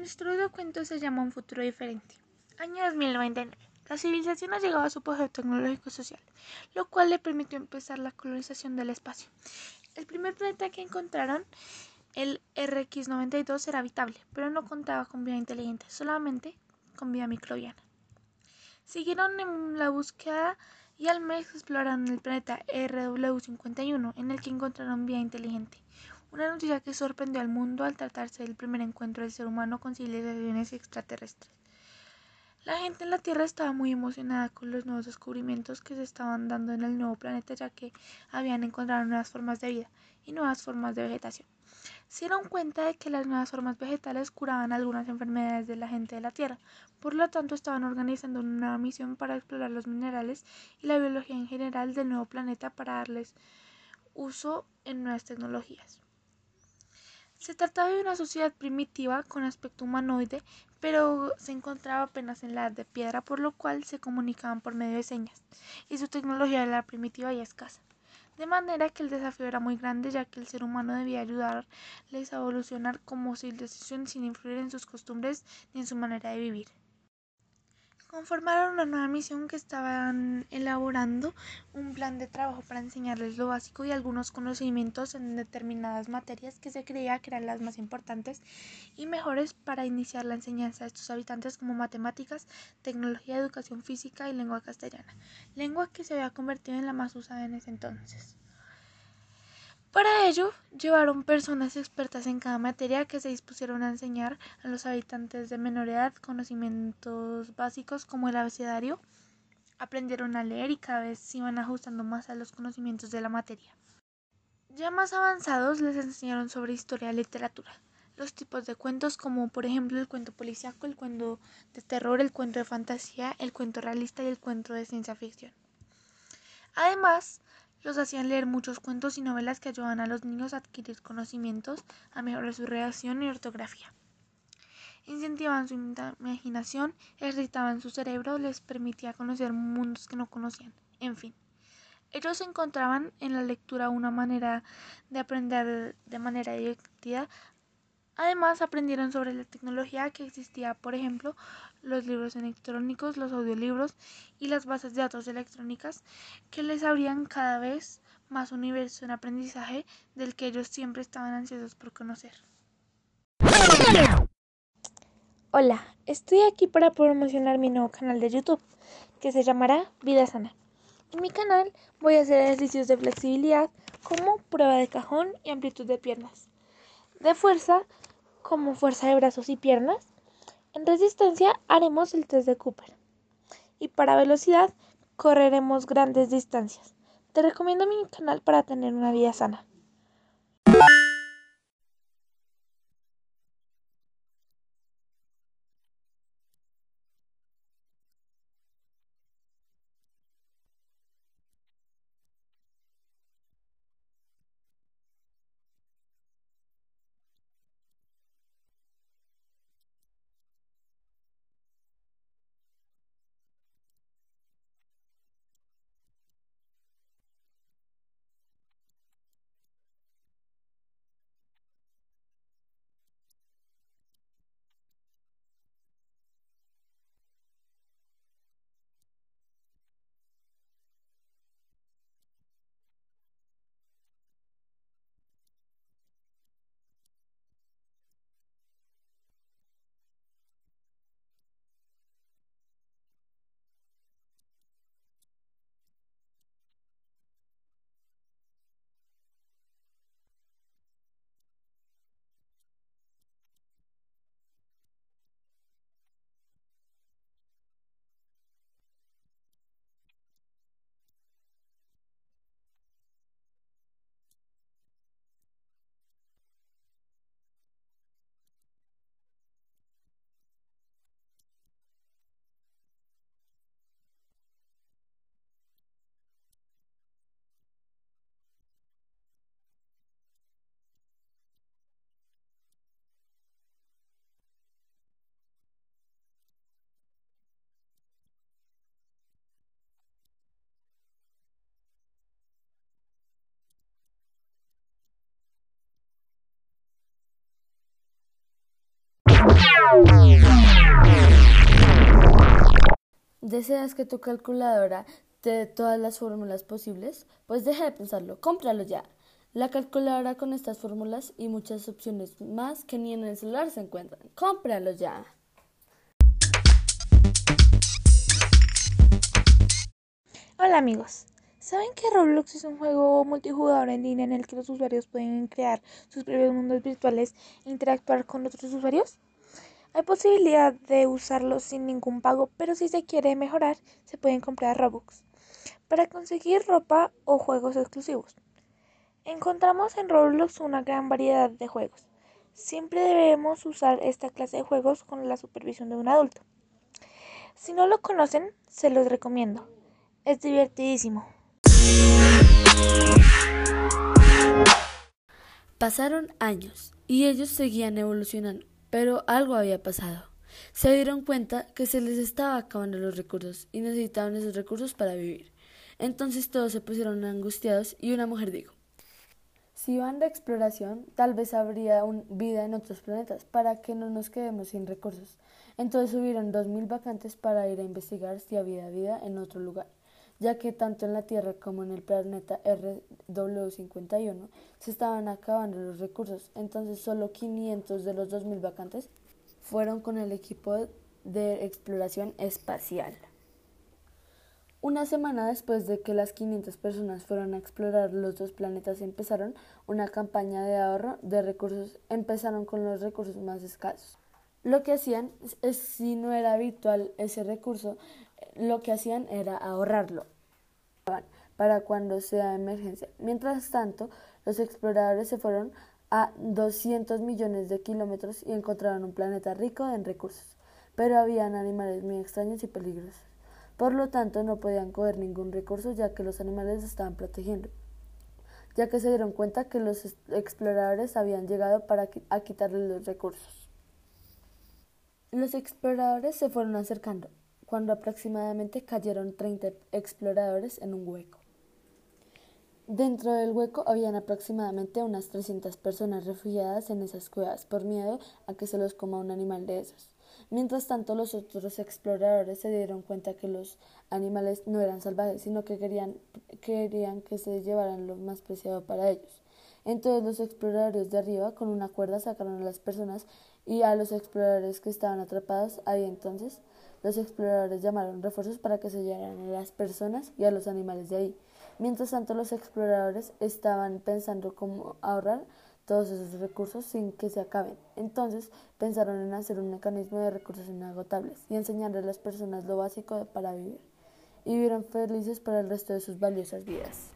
Nuestro cuento se llama Un futuro diferente. Año 2099. La civilización ha llegado a su apogeo tecnológico social, lo cual le permitió empezar la colonización del espacio. El primer planeta que encontraron, el RX-92, era habitable, pero no contaba con vida inteligente, solamente con vida microbiana. Siguieron en la búsqueda y al mes exploraron el planeta RW-51, en el que encontraron vida inteligente. Una noticia que sorprendió al mundo al tratarse del primer encuentro del ser humano con civilizaciones extraterrestres. La gente en la Tierra estaba muy emocionada con los nuevos descubrimientos que se estaban dando en el nuevo planeta ya que habían encontrado nuevas formas de vida y nuevas formas de vegetación. Se dieron cuenta de que las nuevas formas vegetales curaban algunas enfermedades de la gente de la Tierra, por lo tanto estaban organizando una nueva misión para explorar los minerales y la biología en general del nuevo planeta para darles uso en nuevas tecnologías. Se trataba de una sociedad primitiva con aspecto humanoide, pero se encontraba apenas en la edad de piedra, por lo cual se comunicaban por medio de señas, y su tecnología era primitiva y escasa. De manera que el desafío era muy grande, ya que el ser humano debía ayudarles a evolucionar como civilización sin influir en sus costumbres ni en su manera de vivir conformaron una nueva misión que estaban elaborando un plan de trabajo para enseñarles lo básico y algunos conocimientos en determinadas materias que se creía que eran las más importantes y mejores para iniciar la enseñanza de estos habitantes como matemáticas, tecnología, educación física y lengua castellana, lengua que se había convertido en la más usada en ese entonces. Para ello, llevaron personas expertas en cada materia que se dispusieron a enseñar a los habitantes de menor edad conocimientos básicos como el abecedario. Aprendieron a leer y cada vez se iban ajustando más a los conocimientos de la materia. Ya más avanzados les enseñaron sobre historia y literatura, los tipos de cuentos como por ejemplo el cuento policíaco, el cuento de terror, el cuento de fantasía, el cuento realista y el cuento de ciencia ficción. Además, los hacían leer muchos cuentos y novelas que ayudaban a los niños a adquirir conocimientos, a mejorar su redacción y ortografía. Incentivaban su imaginación, ejercitaban su cerebro, les permitía conocer mundos que no conocían, en fin. Ellos encontraban en la lectura una manera de aprender de manera divertida Además, aprendieron sobre la tecnología que existía, por ejemplo, los libros electrónicos, los audiolibros y las bases de datos electrónicas que les abrían cada vez más universo en aprendizaje del que ellos siempre estaban ansiosos por conocer. Hola, estoy aquí para promocionar mi nuevo canal de YouTube que se llamará Vida Sana. En mi canal voy a hacer ejercicios de flexibilidad como prueba de cajón y amplitud de piernas. De fuerza como fuerza de brazos y piernas. En resistencia haremos el test de Cooper. Y para velocidad correremos grandes distancias. Te recomiendo mi canal para tener una vida sana. ¿Deseas que tu calculadora te dé todas las fórmulas posibles? Pues deja de pensarlo, cómpralo ya. La calculadora con estas fórmulas y muchas opciones más que ni en el celular se encuentran. ¡Cómpralo ya! Hola amigos, ¿saben que Roblox es un juego multijugador en línea en el que los usuarios pueden crear sus propios mundos virtuales e interactuar con otros usuarios? Hay posibilidad de usarlo sin ningún pago, pero si se quiere mejorar, se pueden comprar Robux para conseguir ropa o juegos exclusivos. Encontramos en Roblox una gran variedad de juegos. Siempre debemos usar esta clase de juegos con la supervisión de un adulto. Si no lo conocen, se los recomiendo. Es divertidísimo. Pasaron años y ellos seguían evolucionando. Pero algo había pasado. Se dieron cuenta que se les estaba acabando los recursos y necesitaban esos recursos para vivir. Entonces todos se pusieron angustiados y una mujer dijo, si van de exploración, tal vez habría vida en otros planetas para que no nos quedemos sin recursos. Entonces subieron dos mil vacantes para ir a investigar si había vida en otro lugar, ya que tanto en la Tierra como en el planeta RW51 se estaban acabando los recursos. Entonces solo 500 de los dos mil vacantes fueron con el equipo de exploración espacial. Una semana después de que las 500 personas fueron a explorar los dos planetas empezaron una campaña de ahorro de recursos, empezaron con los recursos más escasos. Lo que hacían es, si no era habitual ese recurso, lo que hacían era ahorrarlo para cuando sea emergencia. Mientras tanto, los exploradores se fueron a 200 millones de kilómetros y encontraron un planeta rico en recursos, pero habían animales muy extraños y peligrosos. Por lo tanto, no podían coger ningún recurso ya que los animales estaban protegiendo, ya que se dieron cuenta que los exploradores habían llegado para quitarles los recursos. Los exploradores se fueron acercando, cuando aproximadamente cayeron 30 exploradores en un hueco. Dentro del hueco habían aproximadamente unas 300 personas refugiadas en esas cuevas por miedo a que se los coma un animal de esos. Mientras tanto, los otros exploradores se dieron cuenta que los animales no eran salvajes, sino que querían, querían que se llevaran lo más preciado para ellos. Entonces los exploradores de arriba con una cuerda sacaron a las personas y a los exploradores que estaban atrapados ahí entonces los exploradores llamaron refuerzos para que se llevaran a las personas y a los animales de ahí. Mientras tanto los exploradores estaban pensando cómo ahorrar todos esos recursos sin que se acaben. Entonces pensaron en hacer un mecanismo de recursos inagotables y enseñarle a las personas lo básico para vivir. Y vivieron felices para el resto de sus valiosas vidas.